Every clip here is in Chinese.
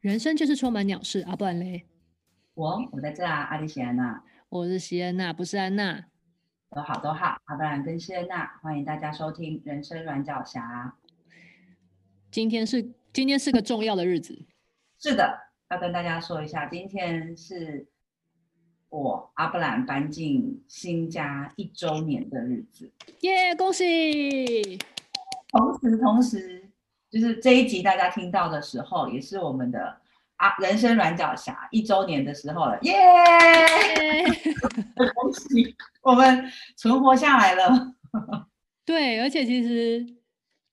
人生就是充满鸟事啊，不然嘞？我我在这啊，阿里西安娜，我是西安娜，不是安娜，都好都好，阿不然跟西安娜，欢迎大家收听人生软脚侠。今天是今天是个重要的日子，是的，要跟大家说一下，今天是我阿布兰搬进新家一周年的日子，耶，yeah，恭喜！同时同时。就是这一集大家听到的时候，也是我们的啊人生软脚侠一周年的时候了，耶、yeah! 恭喜我们存活下来了。对，而且其实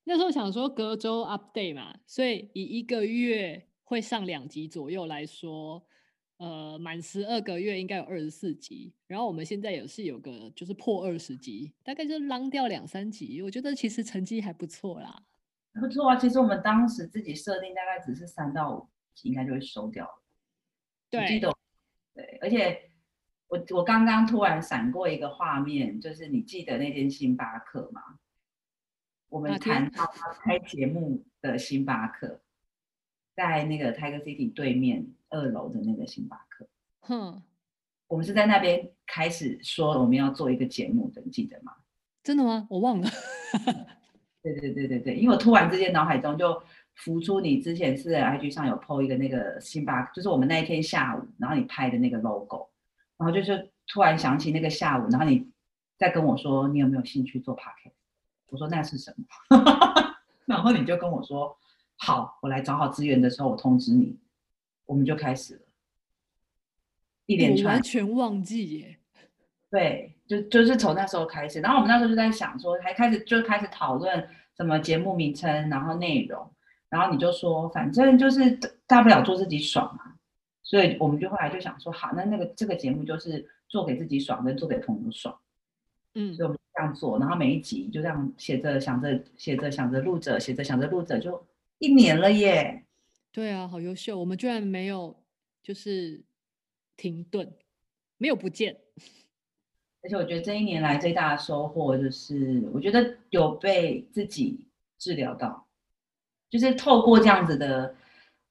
那时候想说隔周 update 嘛，所以以一个月会上两集左右来说，呃，满十二个月应该有二十四集。然后我们现在也是有个就是破二十集，大概就浪掉两三集，我觉得其实成绩还不错啦。不错啊，其实我们当时自己设定大概只是三到五集，应该就会收掉了。对，记得对，而且我我刚刚突然闪过一个画面，就是你记得那间星巴克吗？我们谈到开节目的星巴克，在那个 Tiger City 对面二楼的那个星巴克。哼，我们是在那边开始说我们要做一个节目的，你记得吗？真的吗？我忘了。对对对对对，因为我突然之间脑海中就浮出你之前是 IG 上有 PO 一个那个星巴克，就是我们那一天下午，然后你拍的那个 logo，然后就是突然想起那个下午，然后你再跟我说你有没有兴趣做 podcast，我说那是什么？然后你就跟我说好，我来找好资源的时候我通知你，我们就开始了，一连串，完全忘记耶。对，就就是从那时候开始，然后我们那时候就在想说，还开始就开始讨论什么节目名称，然后内容，然后你就说，反正就是大不了做自己爽嘛，所以我们就后来就想说，好，那那个这个节目就是做给自己爽，跟做给朋友爽，嗯，所以我们这样做，然后每一集就这样写着想着写着想着录着写着想着录着，就一年了耶。对啊，好优秀，我们居然没有就是停顿，没有不见。而且我觉得这一年来最大的收获就是，我觉得有被自己治疗到，就是透过这样子的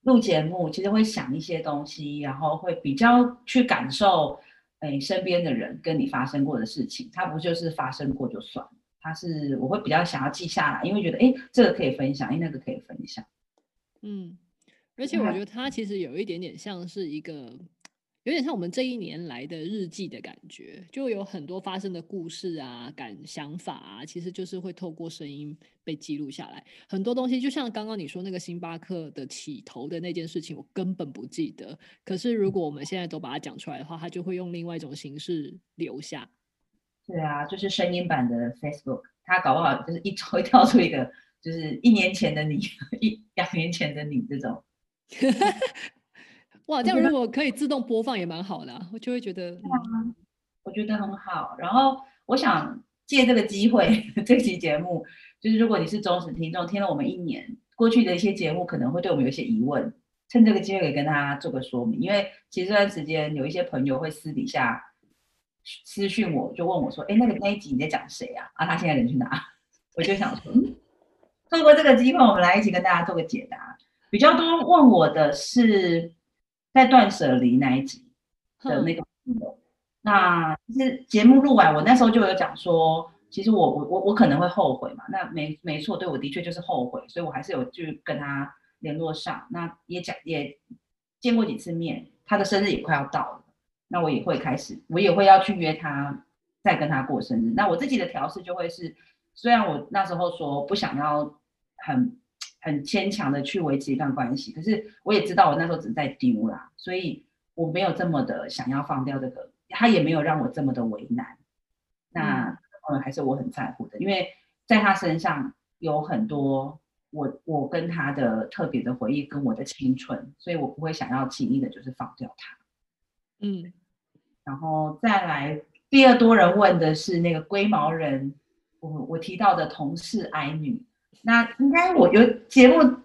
录节目，其实会想一些东西，然后会比较去感受，哎，身边的人跟你发生过的事情，它不就是发生过就算，它是我会比较想要记下来，因为觉得哎，这个可以分享，哎，那个可以分享，嗯，而且我觉得它其实有一点点像是一个。有点像我们这一年来的日记的感觉，就有很多发生的故事啊、感想法啊，其实就是会透过声音被记录下来。很多东西就像刚刚你说那个星巴克的起头的那件事情，我根本不记得。可是如果我们现在都把它讲出来的话，它就会用另外一种形式留下。对啊，就是声音版的 Facebook，它搞不好就是一会 跳出一个，就是一年前的你，一两年前的你这种。哇，这样如果可以自动播放也蛮好的，啊，我就会觉得，嗯，我觉得很好。然后我想借这个机会，这期节目就是如果你是忠实听众，听了我们一年过去的一些节目，可能会对我们有一些疑问，趁这个机会也跟大家做个说明。因为其实这段时间有一些朋友会私底下私讯我，就问我说：“哎，那个那一集你在讲谁啊？啊，他现在人去哪？” 我就想说，嗯，透过这个机会，我们来一起跟大家做个解答。比较多问我的是。在断舍离那一集的那个朋友，那其实节目录完，我那时候就有讲说，其实我我我我可能会后悔嘛。那没没错，对我的确就是后悔，所以我还是有去跟他联络上。那也讲也见过几次面，他的生日也快要到了，那我也会开始，我也会要去约他，再跟他过生日。那我自己的调试就会是，虽然我那时候说不想要很。很牵强的去维持一段关系，可是我也知道我那时候只是在丢啦，所以我没有这么的想要放掉这个，他也没有让我这么的为难。那嗯，还是我很在乎的，因为在他身上有很多我我跟他的特别的回忆跟我的青春，所以我不会想要轻易的就是放掉他。嗯，然后再来第二多人问的是那个龟毛人，我我提到的同事矮女。那应该我有节目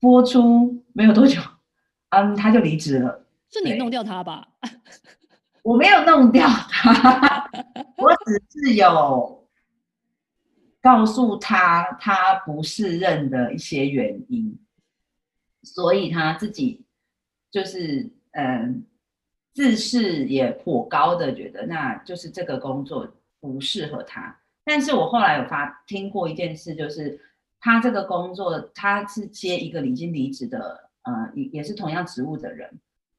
播出没有多久，嗯，他就离职了。是你弄掉他吧？我没有弄掉他，我只是有告告诉他他不适任的一些原因，所以他自己就是嗯自视也颇高的觉得，那就是这个工作不适合他。但是我后来有发听过一件事，就是他这个工作他是接一个已经离职的，呃，也也是同样职务的人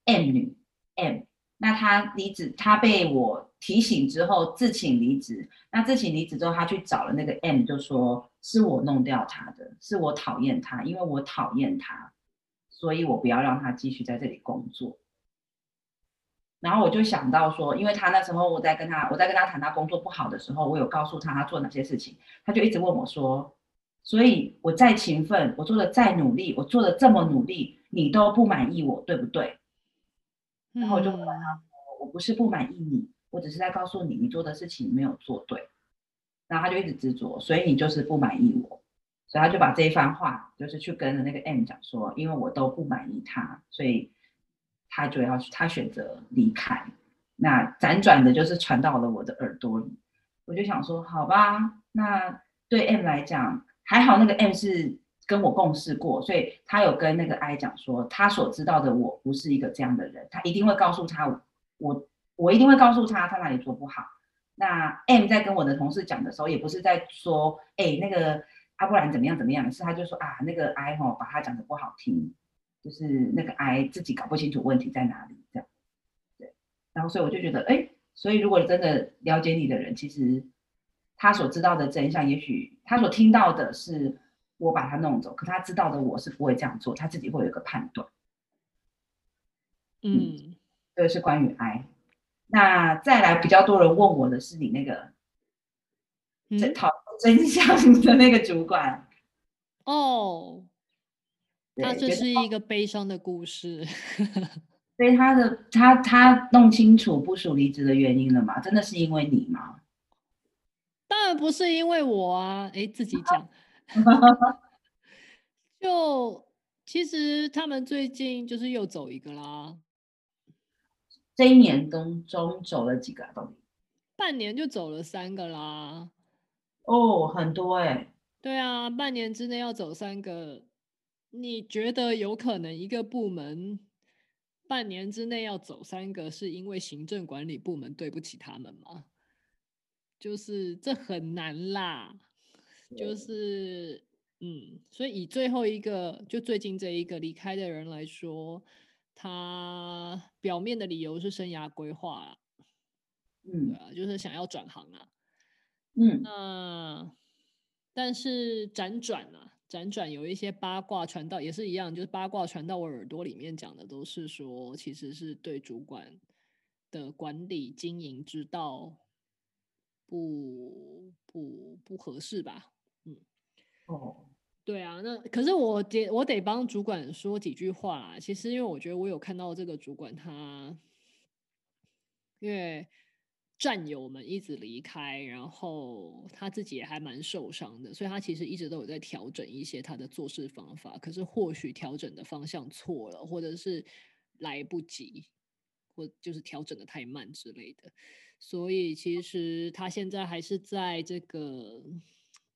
，M 女 M。那他离职，他被我提醒之后自请离职。那自请离职之后，他去找了那个 M，就说是我弄掉他的，是我讨厌他，因为我讨厌他，所以我不要让他继续在这里工作。然后我就想到说，因为他那时候我在跟他，我在跟他谈他工作不好的时候，我有告诉他他做哪些事情，他就一直问我说，所以我再勤奋，我做的再努力，我做的这么努力，你都不满意我，对不对？然后我就回答他说：“我不是不满意你，我只是在告诉你，你做的事情没有做对。”然后他就一直执着，所以你就是不满意我，所以他就把这一番话，就是去跟那个 M 讲说：“因为我都不满意他，所以他就要他选择离开。”那辗转的，就是传到了我的耳朵里。我就想说：“好吧，那对 M 来讲，还好那个 M 是。”跟我共事过，所以他有跟那个 I 讲说，他所知道的我不是一个这样的人，他一定会告诉他，我我一定会告诉他他哪里做不好。那 M 在跟我的同事讲的时候，也不是在说，哎，那个阿不然怎么样怎么样，是他就说啊，那个 I 哈把他讲的不好听，就是那个癌自己搞不清楚问题在哪里，这样，对。然后所以我就觉得，哎，所以如果真的了解你的人，其实他所知道的真相，也许他所听到的是。我把他弄走，可他知道的我是不会这样做，他自己会有一个判断。嗯，这个是关于 I。那再来比较多人问我的是你那个，讨讨真相的那个主管。哦，他这是一个悲伤的故事。所以他的他他弄清楚不署离职的原因了吗？真的是因为你吗？当然不是因为我啊，哎，自己讲。就其实他们最近就是又走一个啦，这一年当中走了几个啊？半年就走了三个啦。哦，很多哎、欸。对啊，半年之内要走三个，你觉得有可能一个部门半年之内要走三个，是因为行政管理部门对不起他们吗？就是这很难啦。就是，嗯，所以以最后一个，就最近这一个离开的人来说，他表面的理由是生涯规划啊，嗯，对啊，就是想要转行啊，嗯，那但是辗转啊，辗转有一些八卦传到，也是一样，就是八卦传到我耳朵里面讲的都是说，其实是对主管的管理经营之道不不不合适吧。哦，对啊，那可是我得我得帮主管说几句话啦。其实因为我觉得我有看到这个主管他，因为战友们一直离开，然后他自己也还蛮受伤的，所以他其实一直都有在调整一些他的做事方法。可是或许调整的方向错了，或者是来不及，或就是调整的太慢之类的。所以其实他现在还是在这个。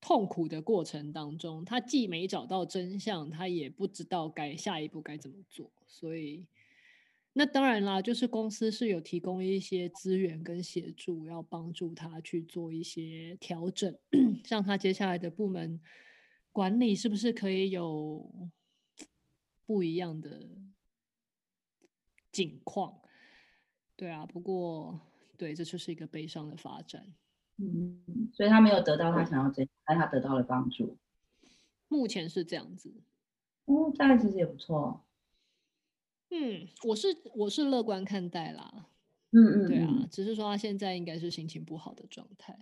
痛苦的过程当中，他既没找到真相，他也不知道该下一步该怎么做。所以，那当然啦，就是公司是有提供一些资源跟协助，要帮助他去做一些调整，像他接下来的部门管理是不是可以有不一样的境况？对啊，不过对，这就是一个悲伤的发展。嗯，所以他没有得到他想要这样，但他得到了帮助。目前是这样子。嗯，这样其实也不错。嗯，我是我是乐观看待啦。嗯嗯，对啊，只是说他现在应该是心情不好的状态。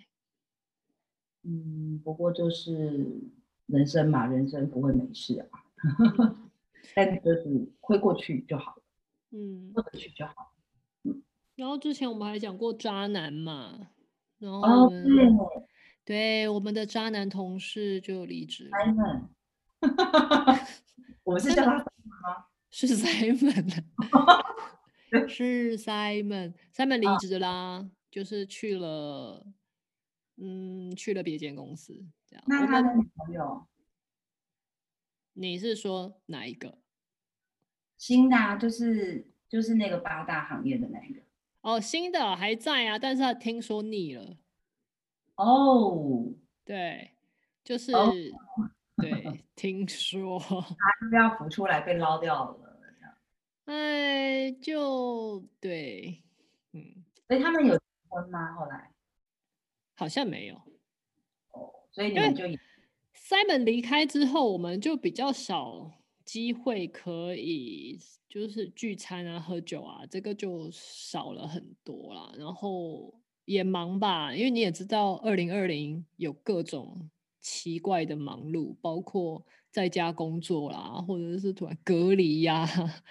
嗯，不过就是人生嘛，人生不会没事啊。但就是会过去就好了。嗯，过得去就好。嗯，然后之前我们还讲过渣男嘛。然后哦，对，对，我们的渣男同事就离职了。我们是叫他吗？是 Simon，是 Simon，Simon 离职啦，就是去了嗯，去了别间公司，这样。那他的女朋友？你是说哪一个？新的啊，就是就是那个八大行业的那一个。哦，新的还在啊，但是他听说腻了。哦，对，就是、哦、对，听说他是要浮出来被捞掉了。哎，就对，嗯，所以他们有结婚吗？后来好像没有。哦，所以你们就 Simon 离开之后，我们就比较少机会可以就是聚餐啊、喝酒啊，这个就少了很多啦。然后也忙吧，因为你也知道，二零二零有各种奇怪的忙碌，包括在家工作啦，或者是突然隔离呀、啊。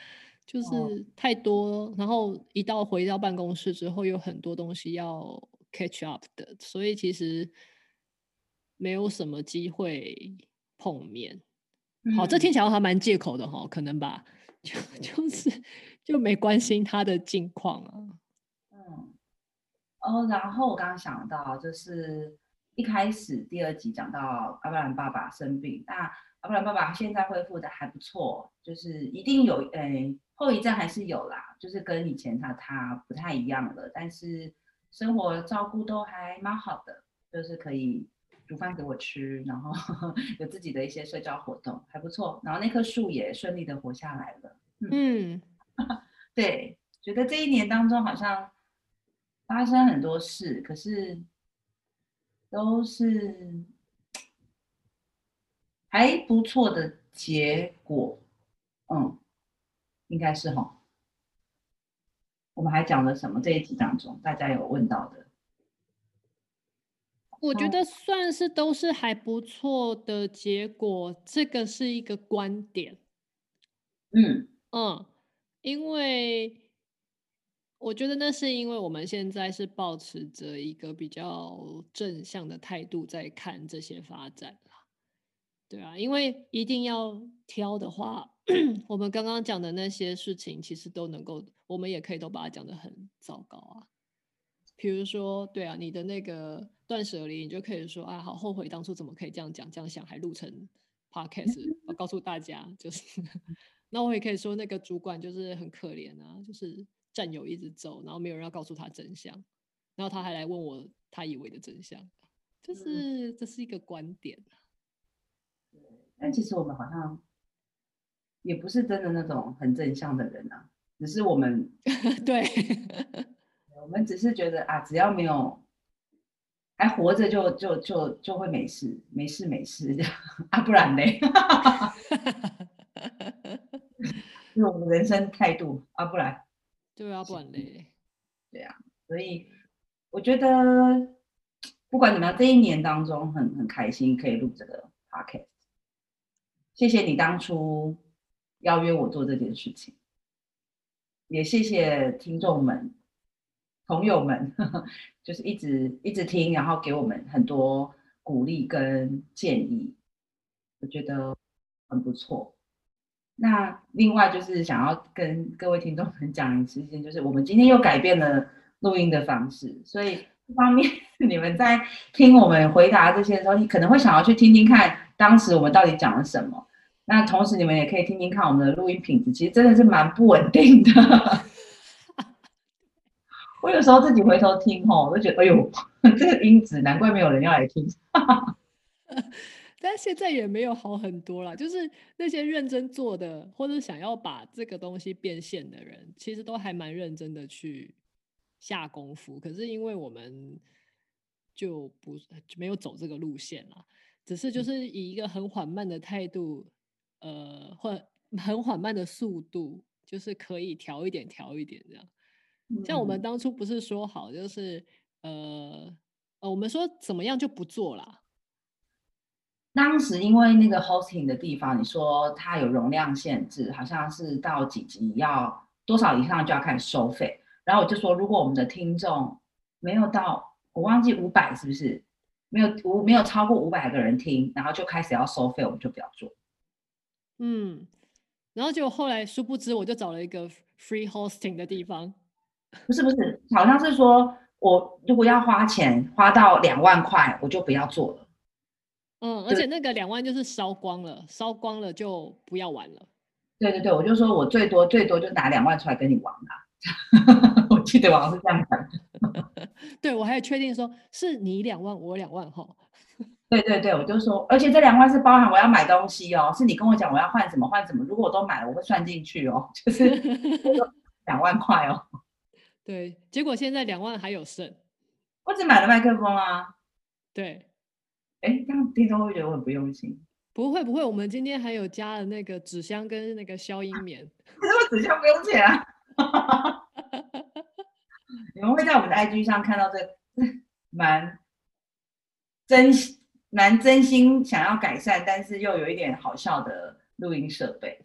就是太多，然后一到回到办公室之后，有很多东西要 catch up 的，所以其实没有什么机会碰面。嗯、好，这听起来还蛮借口的哈，可能吧，就 就是就没关心他的近况啊。嗯，哦，然后我刚刚想到，就是一开始第二集讲到阿布兰爸爸生病，那阿布兰爸爸现在恢复的还不错，就是一定有诶。哎后遗症还是有啦，就是跟以前他他不太一样了，但是生活照顾都还蛮好的，就是可以煮饭给我吃，然后 有自己的一些社交活动，还不错。然后那棵树也顺利的活下来了。嗯，嗯 对，觉得这一年当中好像发生很多事，可是都是还不错的结果。嗯。应该是哈，我们还讲了什么？这一集当中大家有问到的，我觉得算是都是还不错的结果。这个是一个观点，嗯嗯，因为我觉得那是因为我们现在是保持着一个比较正向的态度在看这些发展。对啊，因为一定要挑的话，我们刚刚讲的那些事情，其实都能够，我们也可以都把它讲得很糟糕啊。比如说，对啊，你的那个断舍离，你就可以说啊，好后悔当初怎么可以这样讲、这样想，还录成 podcast，我告诉大家，就是，那我也可以说那个主管就是很可怜啊，就是战友一直走，然后没有人要告诉他真相，然后他还来问我他以为的真相，就是这是一个观点。但其实我们好像也不是真的那种很正向的人啊，只是我们 对，我们只是觉得啊，只要没有还活着就，就就就就会没事，没事没事这样 啊，不然嘞，是我们人生态度啊，不然对啊，不然嘞，对啊，所以我觉得不管怎么样，这一年当中很很开心可以录这个 podcast。谢谢你当初邀约我做这件事情，也谢谢听众们、朋友们，呵 呵就是一直一直听，然后给我们很多鼓励跟建议，我觉得很不错。那另外就是想要跟各位听众们讲一件，就是我们今天又改变了录音的方式，所以一方面 你们在听我们回答这些的时候，你可能会想要去听听看当时我们到底讲了什么。那同时，你们也可以听听看我们的录音品质，其实真的是蛮不稳定的。我有时候自己回头听吼，我都觉得，哎呦，这个音质难怪没有人要来听。但现在也没有好很多啦，就是那些认真做的，或者想要把这个东西变现的人，其实都还蛮认真的去下功夫。可是因为我们就不就没有走这个路线了，只是就是以一个很缓慢的态度。呃，或很缓慢的速度，就是可以调一点，调一点这样。嗯、像我们当初不是说好，就是呃呃，我们说怎么样就不做了。当时因为那个 hosting 的地方，你说它有容量限制，好像是到几级要多少以上就要开始收费。然后我就说，如果我们的听众没有到，我忘记五百是不是？没有五没有超过五百个人听，然后就开始要收费，我们就不要做。嗯，然后结果后来殊不知，我就找了一个 free hosting 的地方。不是不是，好像是说我如果要花钱花到两万块，我就不要做了。嗯，而且那个两万就是烧光了，烧光了就不要玩了。对对对，我就说我最多最多就拿两万出来跟你玩啦。我记得我好像是这样讲。对，我还有确定说是你两万，我两万哈。对对对，我就说，而且这两万是包含我要买东西哦，是你跟我讲我要换什么换什么，如果我都买了，我会算进去哦，就是两万块哦。对，结果现在两万还有剩，我只买了麦克风啊。对，哎，这样听众会觉得我很不用心。不会不会，我们今天还有加了那个纸箱跟那个消音棉。为什么纸箱不用钱啊。你们会在我们的 IG 上看到这蛮真蛮真心想要改善，但是又有一点好笑的录音设备。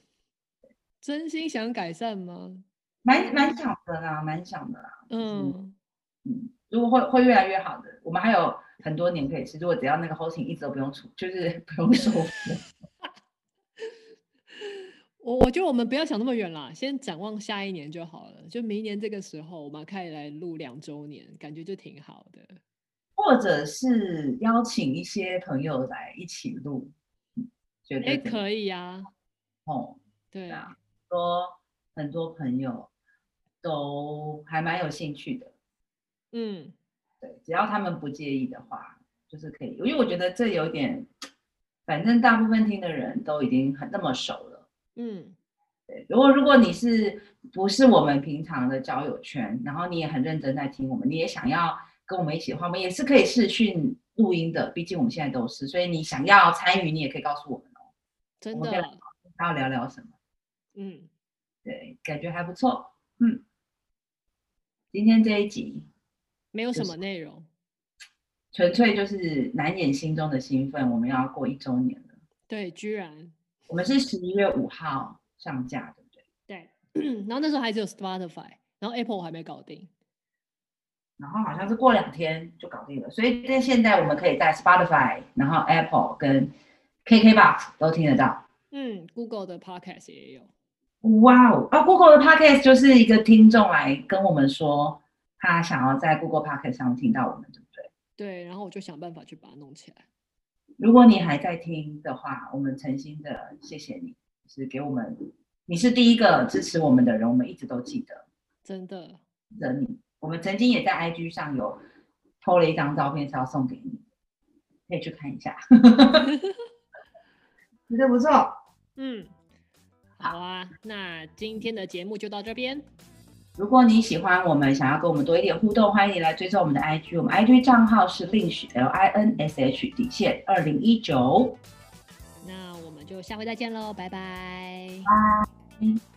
真心想改善吗？蛮蛮想的啦，蛮想的啦。嗯嗯，如果会会越来越好的，我们还有很多年可以吃。如果只要那个 hosting 一直都不用出，就是不用收费。我我觉得我们不要想那么远啦，先展望下一年就好了。就明年这个时候，我们可以来录两周年，感觉就挺好的。或者是邀请一些朋友来一起录，觉得哎可以呀、啊。哦，对啊，说很多朋友。都还蛮有兴趣的，嗯，对，只要他们不介意的话，就是可以。因为我觉得这有点，反正大部分听的人都已经很那么熟了，嗯，对。如果如果你是不是我们平常的交友圈，然后你也很认真在听我们，你也想要跟我们一起的话，我们也是可以视讯录音的。毕竟我们现在都是，所以你想要参与，你也可以告诉我们哦。真的，要聊聊什么？嗯，对，感觉还不错，嗯。今天这一集没有什么内容，纯粹就是难掩心中的兴奋。我们要过一周年了，对，居然我们是十一月五号上架，对不对？对，然后那时候还只有 Spotify，然后 Apple 我还没搞定，然后好像是过两天就搞定了。所以在现在我们可以在 Spotify，然后 Apple 跟 KKBox 都听得到。嗯，Google 的 Podcast 也有。哇哦！啊，Google 的 Podcast 就是一个听众来跟我们说，他想要在 Google Podcast 上听到我们，对不对？对，然后我就想办法去把它弄起来。如果你还在听的话，我们诚心的谢谢你，是给我们，你是第一个支持我们的人，我们一直都记得，真的。的你，我们曾经也在 IG 上有偷了一张照片，是要送给你，可以去看一下，觉得不错，嗯。好啊，那今天的节目就到这边。如果你喜欢我们，想要跟我们多一点互动，欢迎你来追踪我们的 IG，我们 IG 账号是 linsh l i n s h 底线二零一九。那我们就下回再见喽，拜拜。拜。